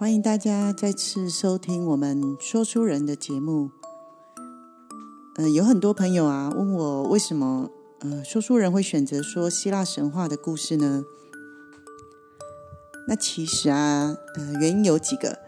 欢迎大家再次收听我们说书人的节目。嗯，有很多朋友啊问我为什么呃说书人会选择说希腊神话的故事呢？那其实啊，呃，原因有几个，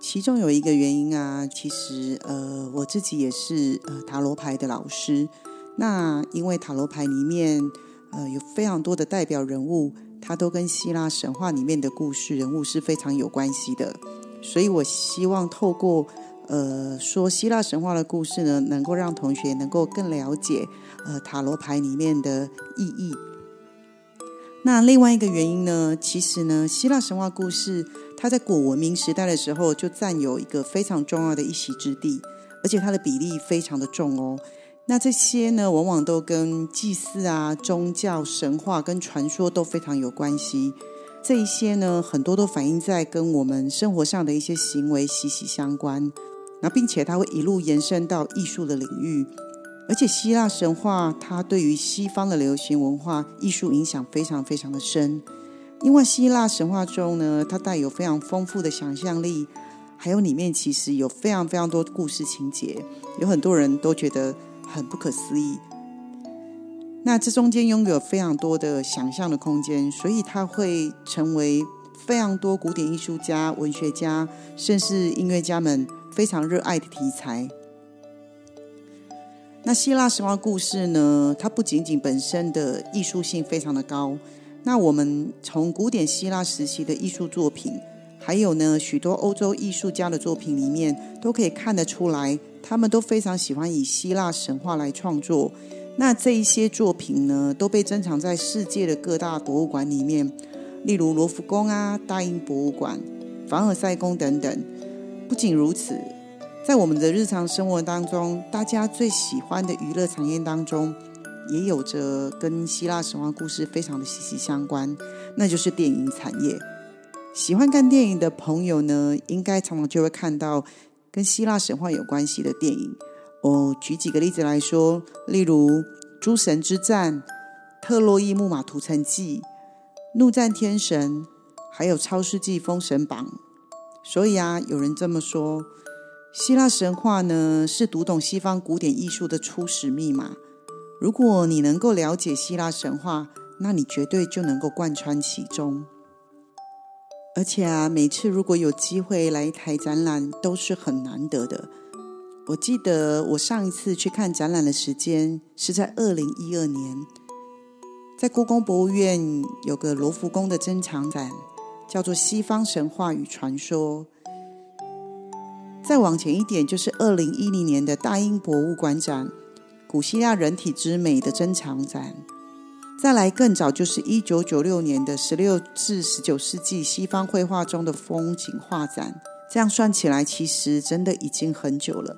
其中有一个原因啊，其实呃我自己也是呃塔罗牌的老师。那因为塔罗牌里面呃有非常多的代表人物。它都跟希腊神话里面的故事人物是非常有关系的，所以我希望透过呃说希腊神话的故事呢，能够让同学能够更了解呃塔罗牌里面的意义。那另外一个原因呢，其实呢，希腊神话故事它在古文明时代的时候就占有一个非常重要的一席之地，而且它的比例非常的重哦。那这些呢，往往都跟祭祀啊、宗教、神话跟传说都非常有关系。这一些呢，很多都反映在跟我们生活上的一些行为息息相关。那并且它会一路延伸到艺术的领域，而且希腊神话它对于西方的流行文化艺术影响非常非常的深。因为希腊神话中呢，它带有非常丰富的想象力，还有里面其实有非常非常多故事情节，有很多人都觉得。很不可思议。那这中间拥有非常多的想象的空间，所以它会成为非常多古典艺术家、文学家，甚至音乐家们非常热爱的题材。那希腊神话故事呢？它不仅仅本身的艺术性非常的高，那我们从古典希腊时期的艺术作品，还有呢许多欧洲艺术家的作品里面，都可以看得出来。他们都非常喜欢以希腊神话来创作，那这一些作品呢，都被珍藏在世界的各大博物馆里面，例如罗浮宫啊、大英博物馆、凡尔赛宫等等。不仅如此，在我们的日常生活当中，大家最喜欢的娱乐产业当中，也有着跟希腊神话故事非常的息息相关，那就是电影产业。喜欢看电影的朋友呢，应该常常就会看到。跟希腊神话有关系的电影，我举几个例子来说，例如《诸神之战》、《特洛伊木马屠城记》、《怒战天神》，还有《超世纪封神榜》。所以啊，有人这么说，希腊神话呢是读懂西方古典艺术的初始密码。如果你能够了解希腊神话，那你绝对就能够贯穿其中。而且啊，每次如果有机会来台展览，都是很难得的。我记得我上一次去看展览的时间是在二零一二年，在故宫博物院有个罗浮宫的珍藏展，叫做《西方神话与传说》。再往前一点，就是二零一零年的大英博物馆展《古希腊人体之美》的珍藏展。再来更早，就是一九九六年的十六至十九世纪西方绘画中的风景画展。这样算起来，其实真的已经很久了。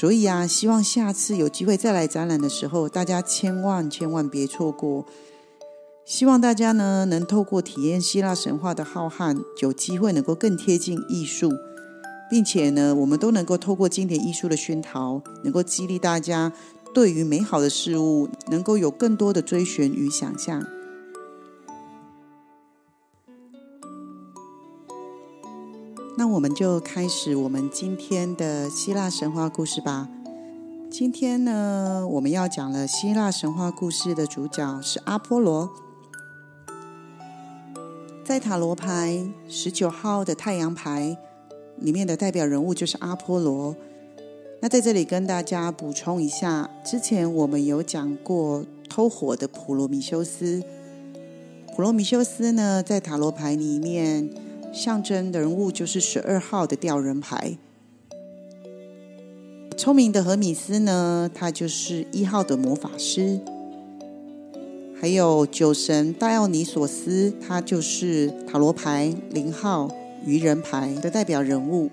所以啊，希望下次有机会再来展览的时候，大家千万千万别错过。希望大家呢，能透过体验希腊神话的浩瀚，有机会能够更贴近艺术，并且呢，我们都能够透过经典艺术的熏陶，能够激励大家。对于美好的事物，能够有更多的追寻与想象。那我们就开始我们今天的希腊神话故事吧。今天呢，我们要讲了希腊神话故事的主角是阿波罗。在塔罗牌十九号的太阳牌里面的代表人物就是阿波罗。那在这里跟大家补充一下，之前我们有讲过偷火的普罗米修斯。普罗米修斯呢，在塔罗牌里面象征人物就是十二号的吊人牌。聪明的荷米斯呢，他就是一号的魔法师。还有酒神戴奥尼索斯，他就是塔罗牌零号愚人牌的代表人物。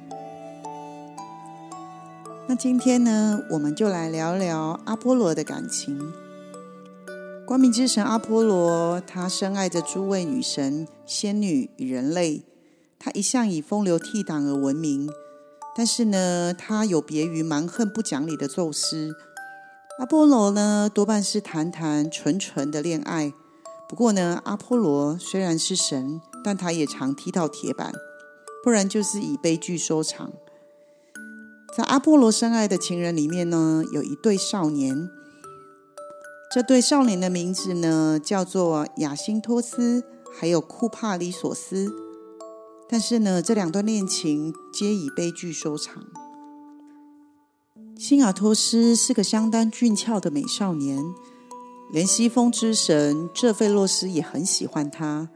那今天呢，我们就来聊聊阿波罗的感情。光明之神阿波罗，他深爱着诸位女神、仙女与人类。他一向以风流倜傥而闻名，但是呢，他有别于蛮横不讲理的宙斯。阿波罗呢，多半是谈谈纯纯的恋爱。不过呢，阿波罗虽然是神，但他也常踢到铁板，不然就是以悲剧收场。在阿波罗深爱的情人里面呢，有一对少年。这对少年的名字呢，叫做亚辛托斯，还有库帕里索斯。但是呢，这两段恋情皆以悲剧收场。辛雅托斯是个相当俊俏的美少年，连西风之神这费洛斯也很喜欢他。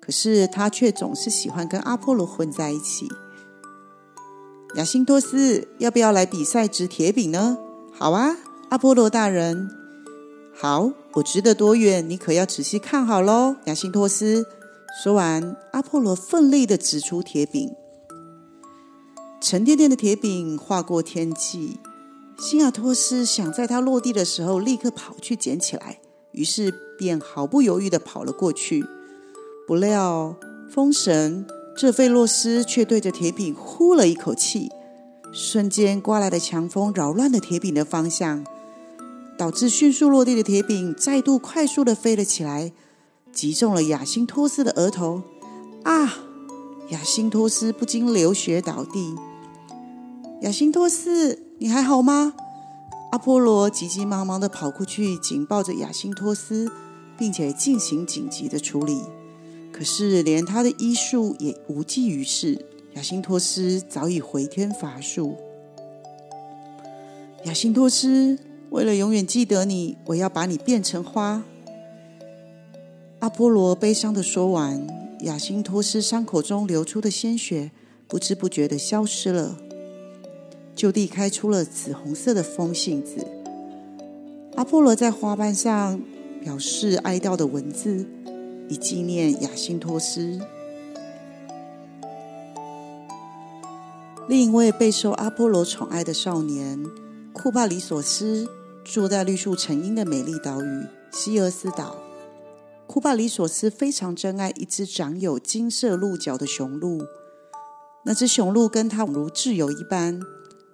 可是他却总是喜欢跟阿波罗混在一起。亚辛托斯，要不要来比赛掷铁饼呢？好啊，阿波罗大人。好，我掷得多远，你可要仔细看好喽。亚辛托斯说完，阿波罗奋力的掷出铁饼，沉甸甸的铁饼划过天际。辛亚托斯想在它落地的时候立刻跑去捡起来，于是便毫不犹豫的跑了过去。不料风神这费洛斯却对着铁饼呼了一口气，瞬间刮来的强风扰乱了铁饼的方向，导致迅速落地的铁饼再度快速的飞了起来，击中了亚辛托斯的额头。啊！亚辛托斯不禁流血倒地。亚辛托斯。你还好吗？阿波罗急急忙忙的跑过去，紧抱着亚辛托斯，并且进行紧急的处理。可是，连他的医术也无济于事。亚辛托斯早已回天乏术。亚辛托斯，为了永远记得你，我要把你变成花。阿波罗悲伤的说完，亚辛托斯伤口中流出的鲜血不知不觉的消失了。就地开出了紫红色的风信子。阿波罗在花瓣上表示哀悼的文字，以纪念亚辛托斯。另一位备受阿波罗宠爱的少年库帕里索斯，住在绿树成荫的美丽岛屿希俄斯岛。库帕里索斯非常珍爱一只长有金色鹿角的雄鹿，那只雄鹿跟他如挚友一般。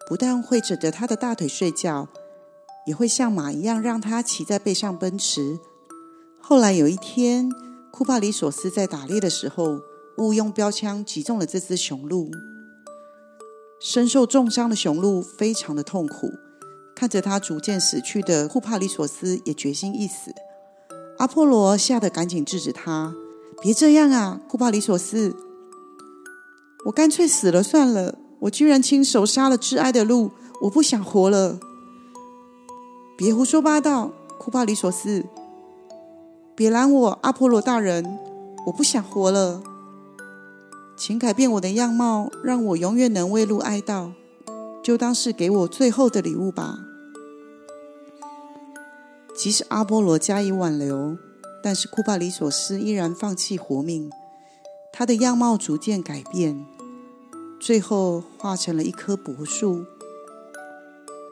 不但会枕着他的大腿睡觉，也会像马一样让他骑在背上奔驰。后来有一天，库帕里索斯在打猎的时候，误用标枪击中了这只雄鹿。身受重伤的雄鹿非常的痛苦，看着它逐渐死去的库帕里索斯也决心一死。阿波罗吓得赶紧制止他：“别这样啊，库帕里索斯，我干脆死了算了。”我居然亲手杀了挚爱的鹿，我不想活了！别胡说八道，库帕里索斯！别拦我，阿波罗大人！我不想活了，请改变我的样貌，让我永远能为路哀悼，就当是给我最后的礼物吧。即使阿波罗加以挽留，但是库帕里索斯依然放弃活命，他的样貌逐渐改变。最后化成了一棵柏树。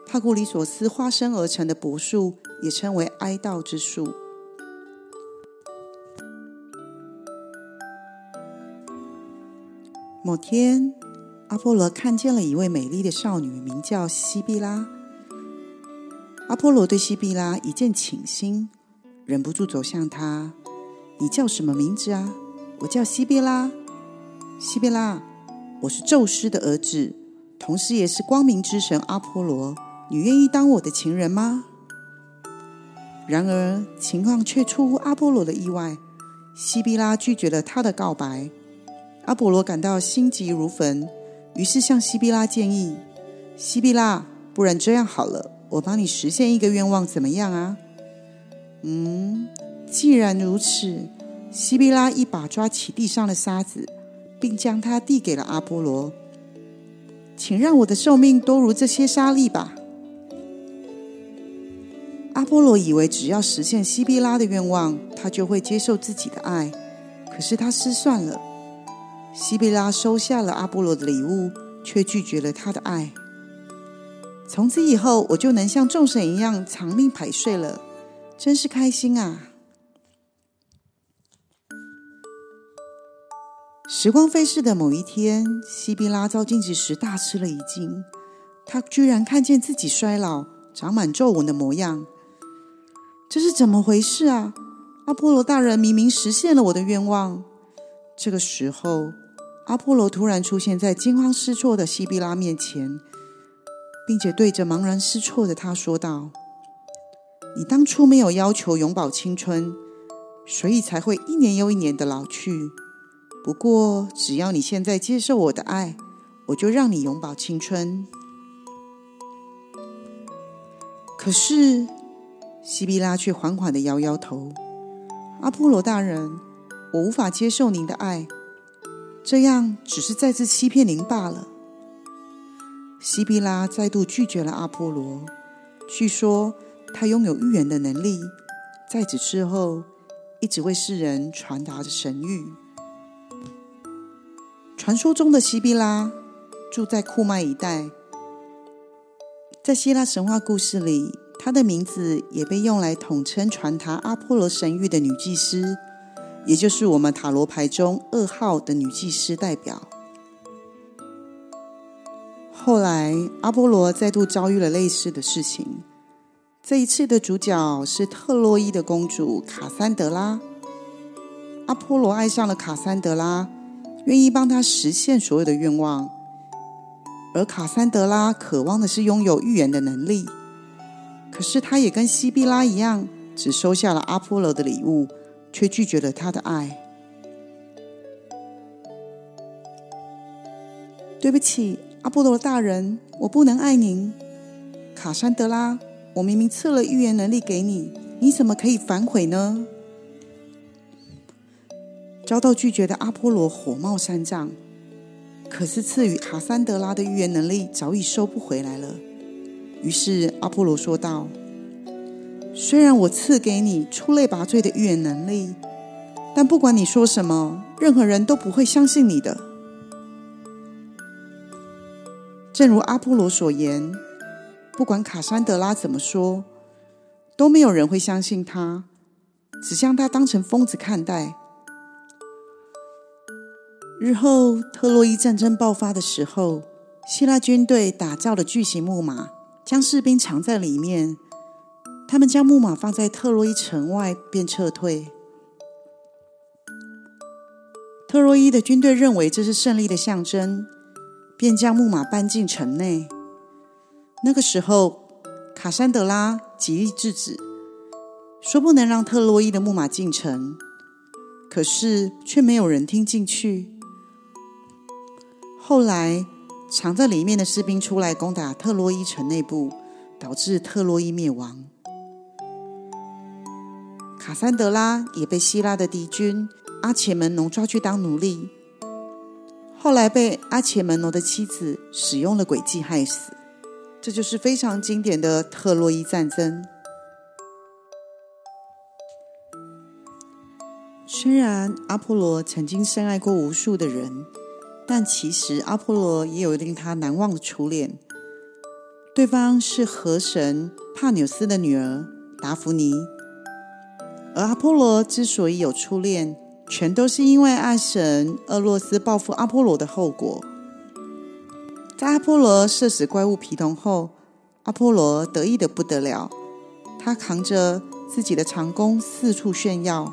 帕古里索斯化身而成的柏树，也称为哀悼之树。某天，阿波罗看见了一位美丽的少女，名叫西比拉。阿波罗对西比拉一见倾心，忍不住走向她：“你叫什么名字啊？”“我叫西比拉。”“西比拉。”我是宙斯的儿子，同时也是光明之神阿波罗。你愿意当我的情人吗？然而情况却出乎阿波罗的意外，西比拉拒绝了他的告白。阿波罗感到心急如焚，于是向西比拉建议：“西比拉，不然这样好了，我帮你实现一个愿望，怎么样啊？”嗯，既然如此，西比拉一把抓起地上的沙子。并将它递给了阿波罗，请让我的寿命多如这些沙粒吧。阿波罗以为只要实现西比拉的愿望，他就会接受自己的爱。可是他失算了，西比拉收下了阿波罗的礼物，却拒绝了他的爱。从此以后，我就能像众神一样长命百岁了，真是开心啊！时光飞逝的某一天，西比拉照镜子时大吃了一惊，他居然看见自己衰老、长满皱纹的模样。这是怎么回事啊？阿波罗大人明明实现了我的愿望。这个时候，阿波罗突然出现在惊慌失措的西比拉面前，并且对着茫然失措的他说道：“你当初没有要求永葆青春，所以才会一年又一年的老去。不过，只要你现在接受我的爱，我就让你永葆青春。可是。”西比拉却缓缓的摇摇头：“阿波罗大人，我无法接受您的爱，这样只是再次欺骗您罢了。”西比拉再度拒绝了阿波罗。据说他拥有预言的能力，在此之后一直为世人传达着神谕。传说中的西比拉住在库麦一带，在希腊神话故事里。她的名字也被用来统称传达阿波罗神谕的女祭司，也就是我们塔罗牌中二号的女祭司代表。后来，阿波罗再度遭遇了类似的事情。这一次的主角是特洛伊的公主卡珊德拉。阿波罗爱上了卡珊德拉，愿意帮她实现所有的愿望，而卡珊德拉渴望的是拥有预言的能力。可是，他也跟西比拉一样，只收下了阿波罗的礼物，却拒绝了他的爱。对不起，阿波罗大人，我不能爱您。卡珊德拉，我明明赐了预言能力给你，你怎么可以反悔呢？遭到拒绝的阿波罗火冒三丈，可是赐予卡珊德拉的预言能力早已收不回来了。于是阿波罗说道：“虽然我赐给你出类拔萃的预言能力，但不管你说什么，任何人都不会相信你的。正如阿波罗所言，不管卡珊德拉怎么说，都没有人会相信他，只将他当成疯子看待。日后特洛伊战争爆发的时候，希腊军队打造了巨型木马。”将士兵藏在里面，他们将木马放在特洛伊城外，便撤退。特洛伊的军队认为这是胜利的象征，便将木马搬进城内。那个时候，卡珊德拉极力制止，说不能让特洛伊的木马进城，可是却没有人听进去。后来。藏在里面的士兵出来攻打特洛伊城内部，导致特洛伊灭亡。卡珊德拉也被希腊的敌军阿切门农抓去当奴隶，后来被阿切门农的妻子使用了诡计害死。这就是非常经典的特洛伊战争。虽然阿波罗曾经深爱过无数的人。但其实阿波罗也有令他难忘的初恋，对方是河神帕纽斯的女儿达芙妮。而阿波罗之所以有初恋，全都是因为爱神厄洛斯报复阿波罗的后果。在阿波罗射死怪物皮童后，阿波罗得意的不得了，他扛着自己的长弓四处炫耀，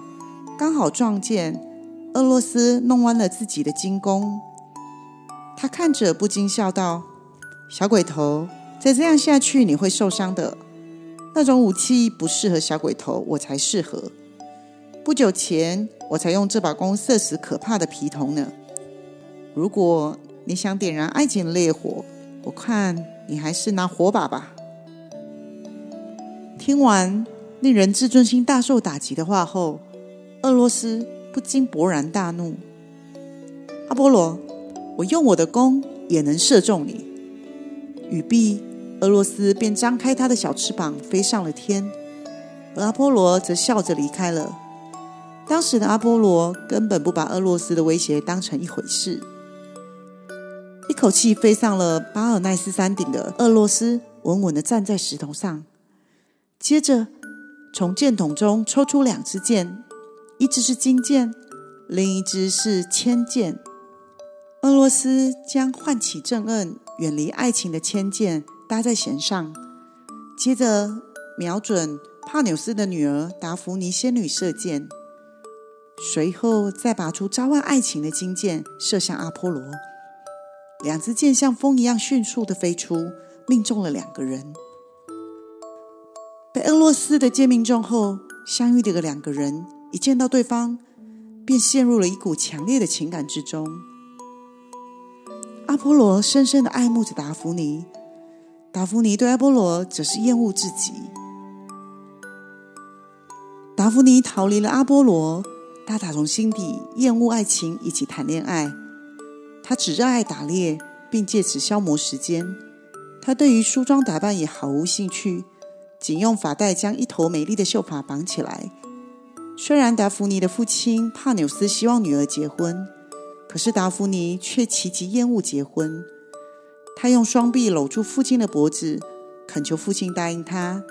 刚好撞见厄洛斯弄弯了自己的金弓。他看着不禁笑道：“小鬼头，再这样下去你会受伤的。那种武器不适合小鬼头，我才适合。不久前我才用这把弓射死可怕的皮童呢。如果你想点燃爱情的烈火，我看你还是拿火把吧。”听完令人自尊心大受打击的话后，俄罗斯不禁勃然大怒：“阿波罗！”我用我的弓也能射中你。语毕，俄罗斯便张开他的小翅膀飞上了天，而阿波罗则笑着离开了。当时的阿波罗根本不把俄罗斯的威胁当成一回事，一口气飞上了巴尔奈斯山顶的俄罗斯，稳稳的站在石头上。接着，从箭筒中抽出两支箭，一支是金箭，另一支是铅箭。俄罗斯将唤起正恩、远离爱情的铅箭搭在弦上，接着瞄准帕纽斯的女儿达芙妮仙女射箭。随后再拔出召唤爱情的金箭，射向阿波罗。两支箭像风一样迅速的飞出，命中了两个人。被俄罗斯的箭命中后，相遇的两个人一见到对方，便陷入了一股强烈的情感之中。阿波罗深深的爱慕着达芙妮，达芙妮对阿波罗则是厌恶至极。达芙妮逃离了阿波罗。他打从心底厌恶爱情，一起谈恋爱。他只热爱打猎，并借此消磨时间。他对于梳妆打扮也毫无兴趣，仅用发带将一头美丽的秀发绑起来。虽然达芙妮的父亲帕纽斯希望女儿结婚，可是达芙妮却极其厌恶结婚。他用双臂搂住父亲的脖子，恳求父亲答应他：“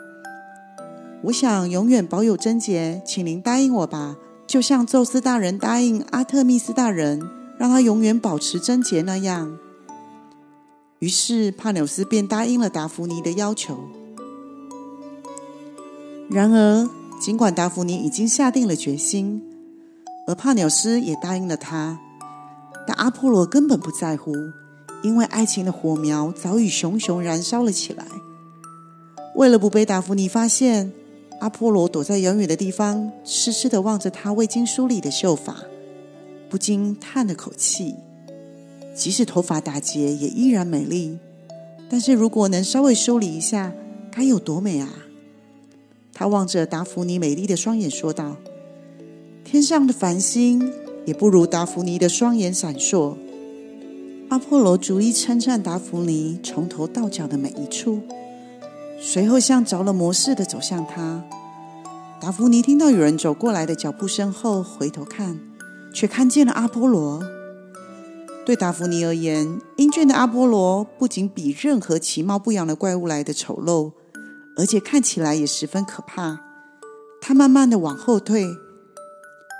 我想永远保有贞洁，请您答应我吧。”就像宙斯大人答应阿特密斯大人，让他永远保持贞洁那样，于是帕纽斯便答应了达芙妮的要求。然而，尽管达芙妮已经下定了决心，而帕纽斯也答应了他，但阿波罗根本不在乎，因为爱情的火苗早已熊熊燃烧了起来。为了不被达芙妮发现。阿波罗躲在遥远的地方，痴痴的望着她未经梳理的秀发，不禁叹了口气。即使头发打结，也依然美丽。但是如果能稍微梳理一下，该有多美啊！他望着达芙妮美丽的双眼，说道：“天上的繁星也不如达芙妮的双眼闪烁。”阿波罗逐一称赞达芙妮从头到脚的每一处。随后，像着了魔似的走向他。达芙妮听到有人走过来的脚步声后，回头看，却看见了阿波罗。对达芙妮而言，英俊的阿波罗不仅比任何其貌不扬的怪物来的丑陋，而且看起来也十分可怕。他慢慢的往后退，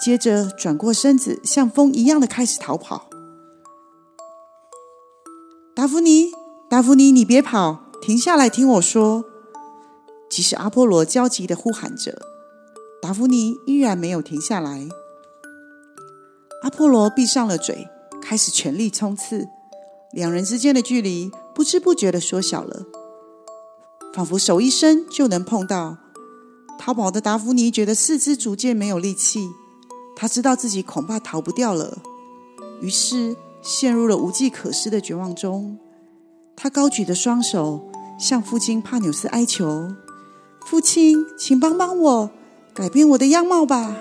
接着转过身子，像风一样的开始逃跑。达芙妮，达芙妮，你别跑！停下来，听我说。即使阿波罗焦急的呼喊着，达芙妮依然没有停下来。阿波罗闭上了嘴，开始全力冲刺。两人之间的距离不知不觉的缩小了，仿佛手一伸就能碰到。逃跑的达芙妮觉得四肢逐渐没有力气，他知道自己恐怕逃不掉了，于是陷入了无计可施的绝望中。他高举着双手，向父亲帕纽斯哀求：“父亲，请帮帮我，改变我的样貌吧！”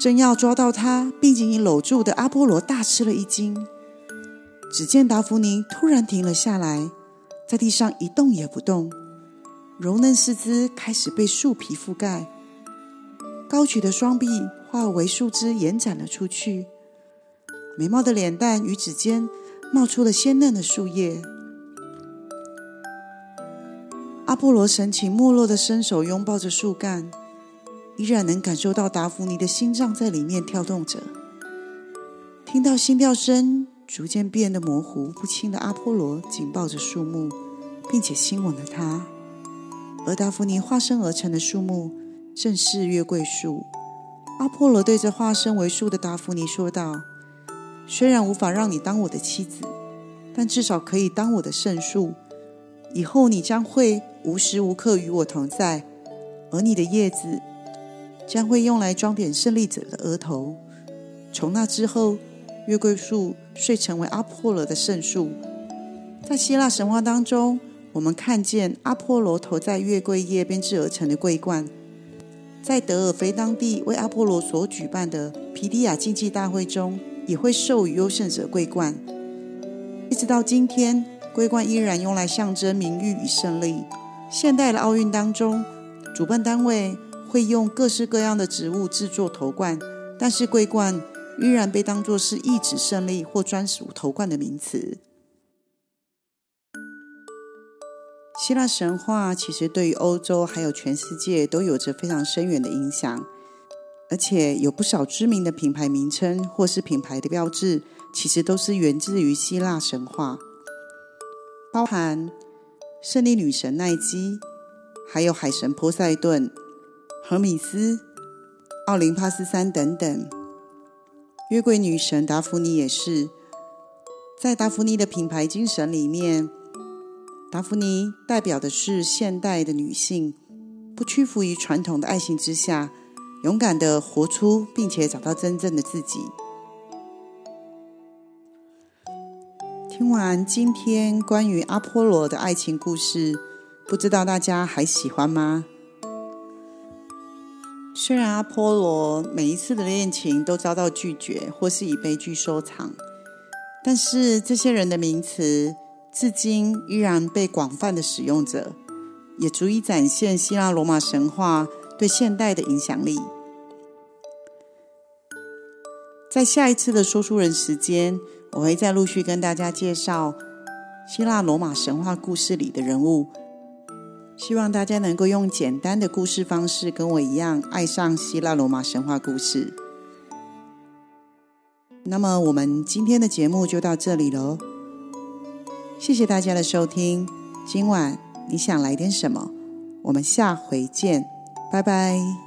正要抓到他，并紧紧搂住的阿波罗大吃了一惊。只见达芙妮突然停了下来，在地上一动也不动，柔嫩四肢开始被树皮覆盖，高举的双臂化为树枝延展了出去，美貌的脸蛋与指尖。冒出了鲜嫩的树叶。阿波罗神情没落的伸手拥抱着树干，依然能感受到达芙妮的心脏在里面跳动着。听到心跳声逐渐变得模糊不清的阿波罗紧抱着树木，并且亲吻了它。而达芙妮化身而成的树木正是月桂树。阿波罗对着化身为树的达芙妮说道。虽然无法让你当我的妻子，但至少可以当我的圣树。以后你将会无时无刻与我同在，而你的叶子将会用来装点胜利者的额头。从那之后，月桂树遂成为阿波罗的圣树。在希腊神话当中，我们看见阿波罗头在月桂叶编织而成的桂冠。在德尔菲当地为阿波罗所举办的皮迪亚竞技大会中。也会授予优胜者桂冠，一直到今天，桂冠依然用来象征名誉与胜利。现代的奥运当中，主办单位会用各式各样的植物制作头冠，但是桂冠依然被当作是意指胜利或专属头冠的名词。希腊神话其实对于欧洲还有全世界都有着非常深远的影响，而且有不少知名的品牌名称或是品牌的标志，其实都是源自于希腊神话，包含胜利女神奈基，还有海神波塞顿、荷米斯、奥林帕斯山等等。约柜女神达芙妮也是，在达芙妮的品牌精神里面。达芙妮代表的是现代的女性，不屈服于传统的爱情之下，勇敢的活出，并且找到真正的自己。听完今天关于阿波罗的爱情故事，不知道大家还喜欢吗？虽然阿波罗每一次的恋情都遭到拒绝，或是以悲剧收场，但是这些人的名词。至今依然被广泛的使用着，也足以展现希腊罗马神话对现代的影响力。在下一次的说书人时间，我会再陆续跟大家介绍希腊罗马神话故事里的人物，希望大家能够用简单的故事方式跟我一样爱上希腊罗马神话故事。那么，我们今天的节目就到这里喽。谢谢大家的收听，今晚你想来点什么？我们下回见，拜拜。